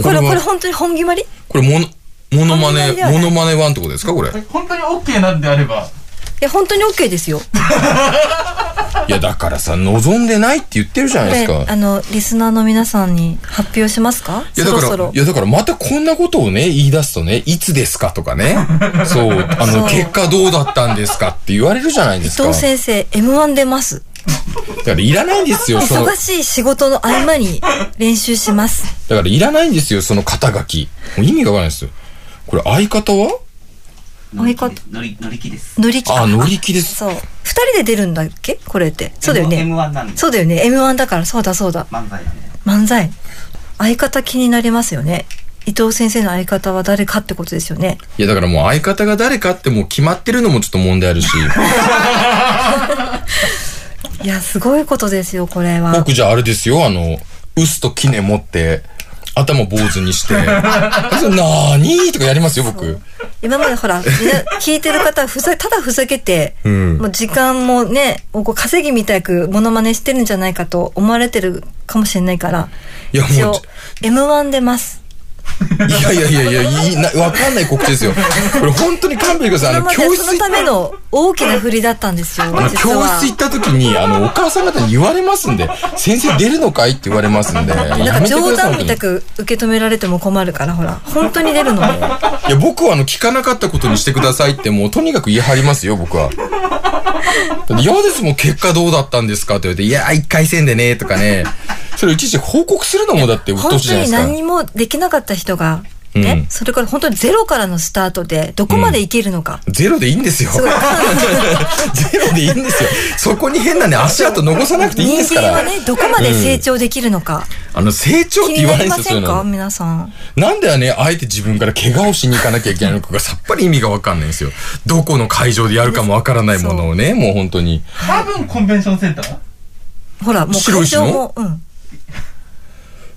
[SPEAKER 4] これ、
[SPEAKER 3] は
[SPEAKER 4] これ本当に本決まり？
[SPEAKER 3] これ、モノ、モノマネ
[SPEAKER 4] 本当に、だよね
[SPEAKER 3] モノマネワンってことですかこれ？い
[SPEAKER 15] 本当に OK なんであれば。
[SPEAKER 4] や、本当に OK ですよ。
[SPEAKER 3] や、だからさ、望んでないって言ってるじゃないです
[SPEAKER 4] で、
[SPEAKER 3] か。
[SPEAKER 4] あの、リスナーの皆さんに発表しますか？
[SPEAKER 3] いや、だから、
[SPEAKER 4] そろそろ
[SPEAKER 3] い。や、だからまたこんなことをね、言い出すとね、いつですかとかね。そう、あの、結果どうだったんですかって言われるじゃないですか。
[SPEAKER 4] 伊藤先生、M1 出ます。
[SPEAKER 3] だからいらないんですよ、その。だ
[SPEAKER 4] 忙しい仕事の合間に練習します。
[SPEAKER 3] からいらないんですよ、その肩書き。もう意味がわかんないですよ。これ相方は？
[SPEAKER 5] 乗り、乗り気です。
[SPEAKER 4] 乗り気。
[SPEAKER 3] あ乗り気です
[SPEAKER 4] そう。二人で出るんだっけ？これって。そうだよね。
[SPEAKER 5] M1 なんで。
[SPEAKER 4] そうだよね。M1 だから、そうだそうだ。
[SPEAKER 5] 漫才なんで。
[SPEAKER 4] 漫才。相方気になりますよね。伊藤先生の相方は誰かってことですよね。
[SPEAKER 3] いや、だからもう相方が誰かってもう決まってるのもちょっと問題あるし。
[SPEAKER 4] いや、すごいことですよ、これは。
[SPEAKER 3] 僕じゃああれですよ、あの、臼と杵持って、頭坊主にして、それなーにーとかやりますよ、僕。
[SPEAKER 4] 今までほら、みんな聞いてる方はふざ、ただふざけて、
[SPEAKER 3] うん
[SPEAKER 4] もう時間もね、こう稼ぎみたくモノマネしてるんじゃないかと思われてるかもしれないから、
[SPEAKER 3] いや、もう
[SPEAKER 4] 一応、M1 出ます。
[SPEAKER 3] いやいやいやいや、いいな、わかんない告知ですよ。これ本当に勘弁ください。あの、教室
[SPEAKER 4] そのための大きな振りだったんですよ、
[SPEAKER 3] あの、
[SPEAKER 4] 実
[SPEAKER 3] 教
[SPEAKER 4] は
[SPEAKER 3] 室。行った時に、あの、お母さん方に言われますんで、先生出るのかい？って言われますんで、や
[SPEAKER 4] なんか冗談みたく受け止められても困るから、ほら、本当に出るので。
[SPEAKER 3] いや、僕はあの、聞かなかったことにしてくださいって、もうとにかく言い張りますよ、僕は。嫌ですもん、結果どうだったんですかって言われて、いや、一回戦でね、とかね。それいちいち報告するのもだって、うっとうしいじゃないですか。
[SPEAKER 4] 何もできなかった人が、ね、
[SPEAKER 3] うん
[SPEAKER 4] それから本当にゼロからのスタートで、どこまでいけるのか。
[SPEAKER 3] ゼロでいいんですよ。ゼロでいいんですよ。そこに変なね、足跡残さなくていいんですから。
[SPEAKER 4] 人間はね、どこまで成長できるのか。
[SPEAKER 3] あの、成長って言わないんですよ、
[SPEAKER 4] か？皆さん。
[SPEAKER 3] なんではね、あえて自分から怪我をしに行かなきゃいけないのかがさっぱり意味がわかんないんですよ。どこの会場でやるかもわからないものをね、もう本当に。
[SPEAKER 15] 多分コンベンションセンター？
[SPEAKER 4] ほら、もう会場も、うん。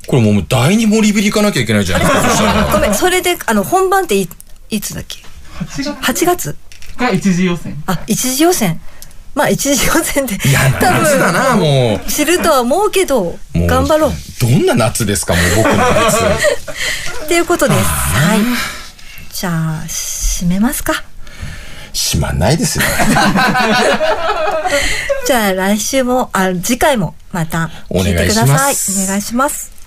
[SPEAKER 3] これもう第二森ビリ行かなきゃいけないじゃないですか。
[SPEAKER 4] ごめん、それで、あの、本番っていいつだっけ ?8 月
[SPEAKER 15] が一次予選。
[SPEAKER 4] あ、一次予選。まあ一次予選で
[SPEAKER 3] 嫌な夏だな、もう。
[SPEAKER 4] 知るとは思うけど頑張ろう
[SPEAKER 3] どんな夏ですか、もう僕の夏。
[SPEAKER 4] っていうことですはいじゃあ締めますか
[SPEAKER 3] しまんないですよ。
[SPEAKER 4] じゃあ来週もあ次回もまた聞いてください
[SPEAKER 3] お願いします
[SPEAKER 4] お願いします